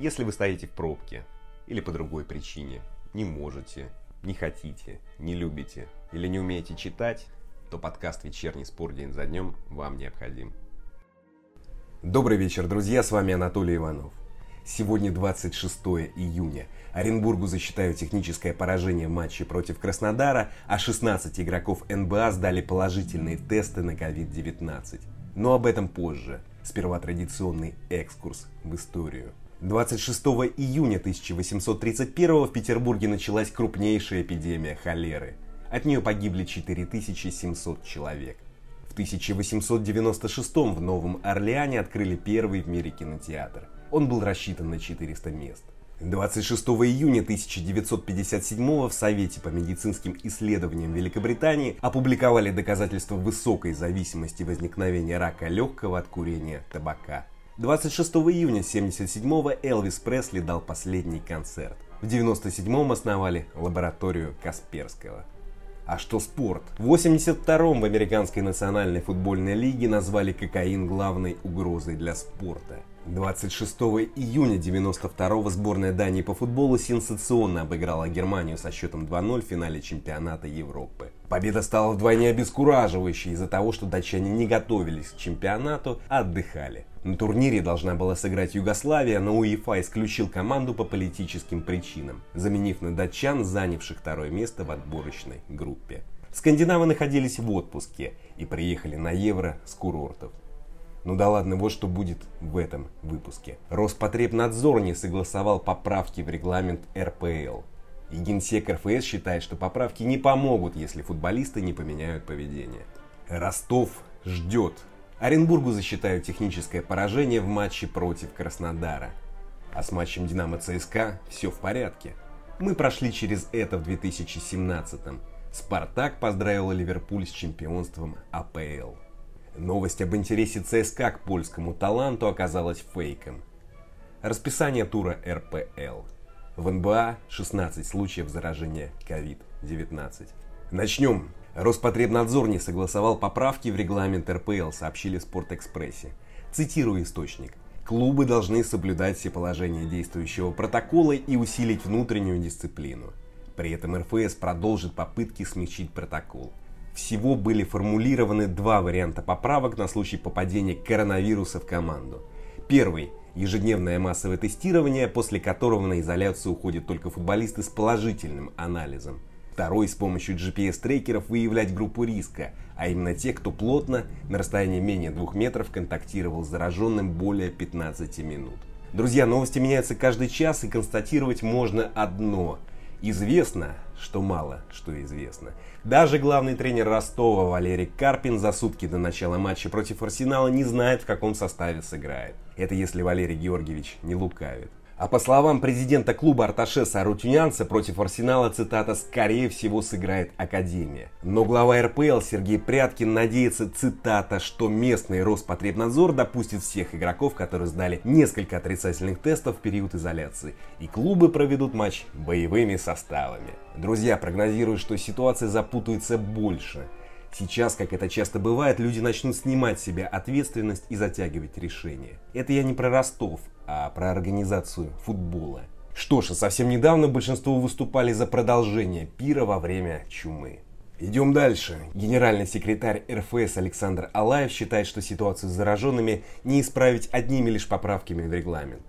Если вы стоите в пробке или по другой причине, не можете, не хотите, не любите или не умеете читать, то подкаст «Вечерний спор день за днем» вам необходим. Добрый вечер, друзья, с вами Анатолий Иванов. Сегодня 26 июня. Оренбургу засчитают техническое поражение в матче против Краснодара, а 16 игроков НБА сдали положительные тесты на COVID-19. Но об этом позже. Сперва традиционный экскурс в историю. 26 июня 1831 в Петербурге началась крупнейшая эпидемия холеры. От нее погибли 4700 человек. В 1896 в Новом Орлеане открыли первый в мире кинотеатр. Он был рассчитан на 400 мест. 26 июня 1957 в Совете по медицинским исследованиям Великобритании опубликовали доказательства высокой зависимости возникновения рака легкого от курения табака. 26 июня 1977 Элвис Пресли дал последний концерт. В 1997 основали лабораторию Касперского. А что спорт? В 82-м в Американской национальной футбольной лиге назвали кокаин главной угрозой для спорта. 26 июня 92-го сборная Дании по футболу сенсационно обыграла Германию со счетом 2-0 в финале чемпионата Европы. Победа стала вдвойне обескураживающей из-за того, что датчане не готовились к чемпионату, а отдыхали. На турнире должна была сыграть Югославия, но УЕФА исключил команду по политическим причинам, заменив на датчан, занявших второе место в отборочной группе. Скандинавы находились в отпуске и приехали на Евро с курортов. Ну да ладно, вот что будет в этом выпуске. Роспотребнадзор не согласовал поправки в регламент РПЛ. И генсек РФС считает, что поправки не помогут, если футболисты не поменяют поведение. Ростов ждет. Оренбургу засчитают техническое поражение в матче против Краснодара. А с матчем Динамо ЦСКА все в порядке. Мы прошли через это в 2017-м. Спартак поздравил Ливерпуль с чемпионством АПЛ. Новость об интересе ЦСКА к польскому таланту оказалась фейком. Расписание тура РПЛ. В НБА 16 случаев заражения COVID-19. Начнем. Роспотребнадзор не согласовал поправки в регламент РПЛ, сообщили Спортэкспрессе. Цитирую источник. Клубы должны соблюдать все положения действующего протокола и усилить внутреннюю дисциплину. При этом РФС продолжит попытки смягчить протокол. Всего были формулированы два варианта поправок на случай попадения коронавируса в команду. Первый – ежедневное массовое тестирование, после которого на изоляцию уходят только футболисты с положительным анализом. Второй – с помощью GPS-трекеров выявлять группу риска, а именно тех, кто плотно, на расстоянии менее 2 метров, контактировал с зараженным более 15 минут. Друзья, новости меняются каждый час, и констатировать можно одно – Известно, что мало что известно. Даже главный тренер Ростова Валерий Карпин за сутки до начала матча против Арсенала не знает, в каком составе сыграет. Это если Валерий Георгиевич не лукавит. А по словам президента клуба Арташеса Арутюнянца, против Арсенала, цитата, скорее всего сыграет Академия. Но глава РПЛ Сергей Пряткин надеется, цитата, что местный Роспотребнадзор допустит всех игроков, которые сдали несколько отрицательных тестов в период изоляции. И клубы проведут матч боевыми составами. Друзья прогнозируют, что ситуация запутается больше. Сейчас, как это часто бывает, люди начнут снимать с себя ответственность и затягивать решения. Это я не про Ростов, а про организацию футбола. Что ж, совсем недавно большинство выступали за продолжение пира во время чумы. Идем дальше. Генеральный секретарь РФС Александр Алаев считает, что ситуацию с зараженными не исправить одними лишь поправками в регламент.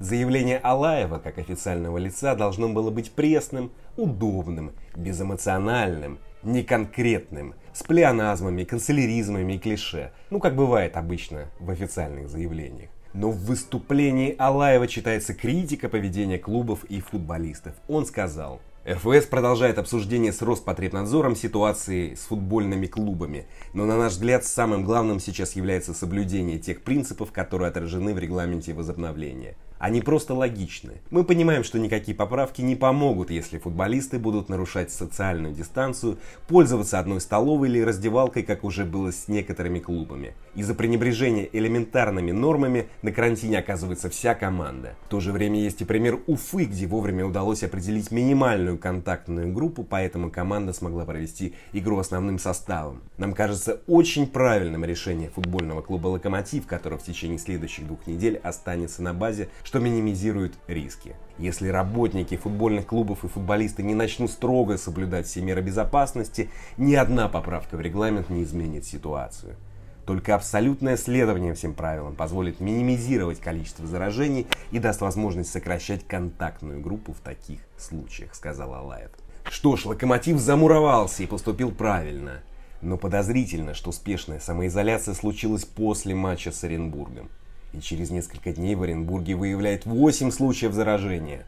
Заявление Алаева как официального лица должно было быть пресным, удобным, безэмоциональным, неконкретным, с плеоназмами, канцеляризмами и клише, ну как бывает обычно в официальных заявлениях. Но в выступлении Алаева читается критика поведения клубов и футболистов. Он сказал, РФС продолжает обсуждение с Роспотребнадзором ситуации с футбольными клубами, но на наш взгляд самым главным сейчас является соблюдение тех принципов, которые отражены в регламенте возобновления. Они просто логичны. Мы понимаем, что никакие поправки не помогут, если футболисты будут нарушать социальную дистанцию, пользоваться одной столовой или раздевалкой, как уже было с некоторыми клубами. Из-за пренебрежения элементарными нормами на карантине оказывается вся команда. В то же время есть и пример Уфы, где вовремя удалось определить минимальную контактную группу, поэтому команда смогла провести игру основным составом. Нам кажется очень правильным решение футбольного клуба «Локомотив», который в течение следующих двух недель останется на базе, что минимизирует риски. Если работники футбольных клубов и футболисты не начнут строго соблюдать все меры безопасности, ни одна поправка в регламент не изменит ситуацию. Только абсолютное следование всем правилам позволит минимизировать количество заражений и даст возможность сокращать контактную группу в таких случаях, сказал Алаев. Что ж, Локомотив замуровался и поступил правильно. Но подозрительно, что успешная самоизоляция случилась после матча с Оренбургом. И через несколько дней в Оренбурге выявляет 8 случаев заражения.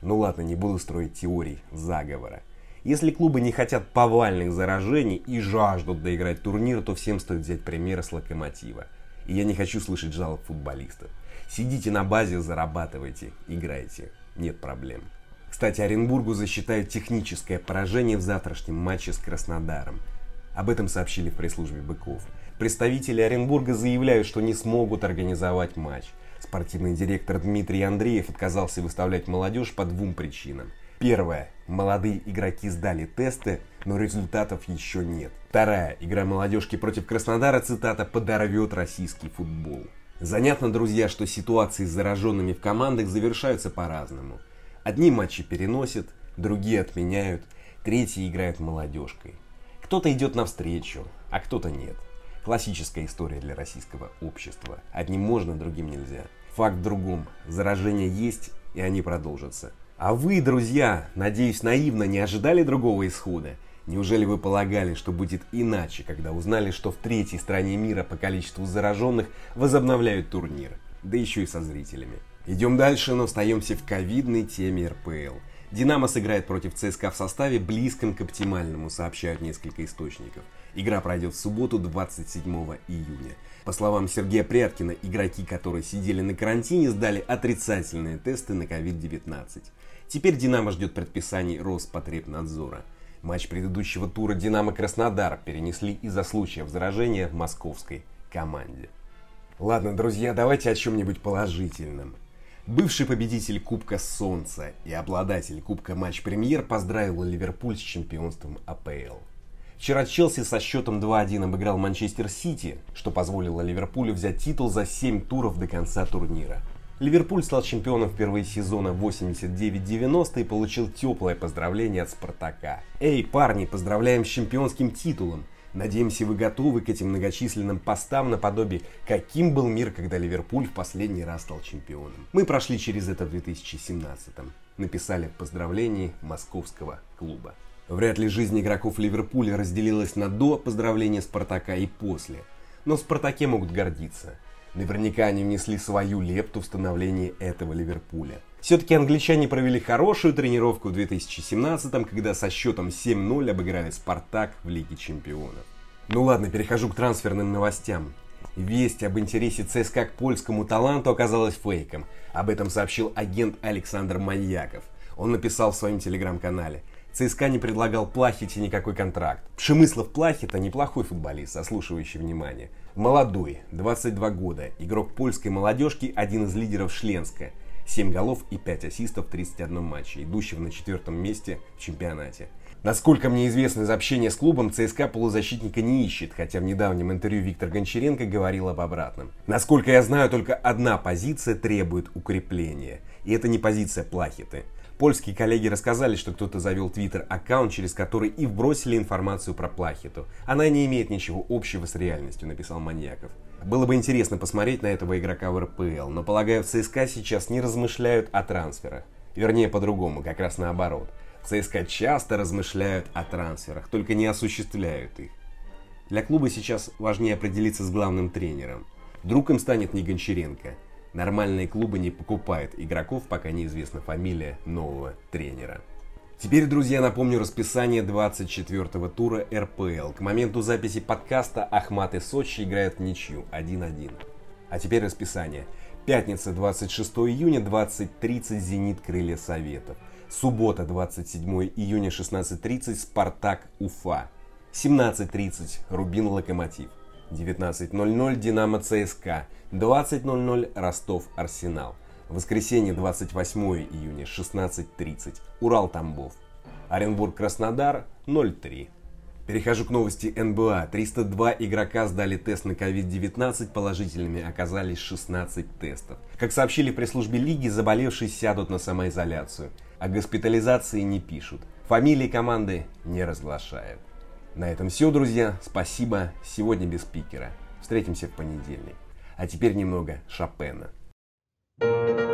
Ну ладно, не буду строить теорий заговора. Если клубы не хотят повальных заражений и жаждут доиграть турнир, то всем стоит взять пример с Локомотива. И я не хочу слышать жалоб футболистов. Сидите на базе, зарабатывайте, играйте. Нет проблем. Кстати, Оренбургу засчитают техническое поражение в завтрашнем матче с Краснодаром. Об этом сообщили в пресс-службе Быков. Представители Оренбурга заявляют, что не смогут организовать матч. Спортивный директор Дмитрий Андреев отказался выставлять молодежь по двум причинам – Первое. Молодые игроки сдали тесты, но результатов еще нет. Вторая. Игра молодежки против Краснодара, цитата, подорвет российский футбол. Занятно, друзья, что ситуации с зараженными в командах завершаются по-разному. Одни матчи переносят, другие отменяют, третьи играют молодежкой. Кто-то идет навстречу, а кто-то нет. Классическая история для российского общества. Одним можно, другим нельзя. Факт в другом. Заражения есть, и они продолжатся. А вы, друзья, надеюсь, наивно не ожидали другого исхода? Неужели вы полагали, что будет иначе, когда узнали, что в третьей стране мира по количеству зараженных возобновляют турнир? Да еще и со зрителями. Идем дальше, но остаемся в ковидной теме РПЛ. Динамо сыграет против ЦСКА в составе близком к оптимальному, сообщают несколько источников. Игра пройдет в субботу 27 июня. По словам Сергея Пряткина, игроки, которые сидели на карантине, сдали отрицательные тесты на COVID-19. Теперь «Динамо» ждет предписаний Роспотребнадзора. Матч предыдущего тура «Динамо Краснодар» перенесли из-за случая заражения московской команде. Ладно, друзья, давайте о чем-нибудь положительном. Бывший победитель Кубка Солнца и обладатель Кубка Матч Премьер поздравил Ливерпуль с чемпионством АПЛ. Вчера Челси со счетом 2-1 обыграл Манчестер Сити, что позволило Ливерпулю взять титул за 7 туров до конца турнира. Ливерпуль стал чемпионом впервые сезона 89-90 и получил теплое поздравление от Спартака. Эй, парни, поздравляем с чемпионским титулом! Надеемся, вы готовы к этим многочисленным постам наподобие «Каким был мир, когда Ливерпуль в последний раз стал чемпионом?» Мы прошли через это в 2017-м. Написали в поздравлении московского клуба. Вряд ли жизнь игроков Ливерпуля разделилась на до поздравления Спартака и после. Но в Спартаке могут гордиться. Наверняка они внесли свою лепту в становление этого Ливерпуля. Все-таки англичане провели хорошую тренировку в 2017-м, когда со счетом 7-0 обыграли Спартак в Лиге Чемпионов. Ну ладно, перехожу к трансферным новостям. Весть об интересе ЦСКА к польскому таланту оказалась фейком. Об этом сообщил агент Александр Маньяков. Он написал в своем телеграм-канале – ЦСКА не предлагал Плахите никакой контракт. Пшемыслов Плахита неплохой футболист, заслушивающий внимание. Молодой, 22 года, игрок польской молодежки, один из лидеров Шленска. 7 голов и 5 ассистов в 31 матче, идущего на четвертом месте в чемпионате. Насколько мне известно из общения с клубом, ЦСКА полузащитника не ищет, хотя в недавнем интервью Виктор Гончаренко говорил об обратном. Насколько я знаю, только одна позиция требует укрепления. И это не позиция Плахиты. Польские коллеги рассказали, что кто-то завел твиттер-аккаунт, через который и вбросили информацию про Плахиту. Она не имеет ничего общего с реальностью, написал Маньяков. Было бы интересно посмотреть на этого игрока в РПЛ, но полагаю, в ЦСКА сейчас не размышляют о трансферах. Вернее, по-другому, как раз наоборот. ЦСКА часто размышляют о трансферах, только не осуществляют их. Для клуба сейчас важнее определиться с главным тренером. Вдруг им станет не Гончаренко, Нормальные клубы не покупают игроков, пока неизвестна фамилия нового тренера. Теперь, друзья, напомню расписание 24-го тура РПЛ. К моменту записи подкаста Ахмат и Сочи играют в ничью 1-1. А теперь расписание. Пятница, 26 июня, 20.30 «Зенит. Крылья Советов». Суббота, 27 июня, 16.30 «Спартак. Уфа». 17.30 «Рубин. Локомотив». 19.00 Динамо ЦСКА, 20.00 Ростов Арсенал. Воскресенье 28 июня 16.30 Урал Тамбов. Оренбург Краснодар 03. Перехожу к новости НБА. 302 игрока сдали тест на COVID-19, положительными оказались 16 тестов. Как сообщили пресс-службе лиги, заболевшие сядут на самоизоляцию. О госпитализации не пишут. Фамилии команды не разглашают. На этом все, друзья. Спасибо. Сегодня без спикера. Встретимся в понедельник. А теперь немного Шопена. thank you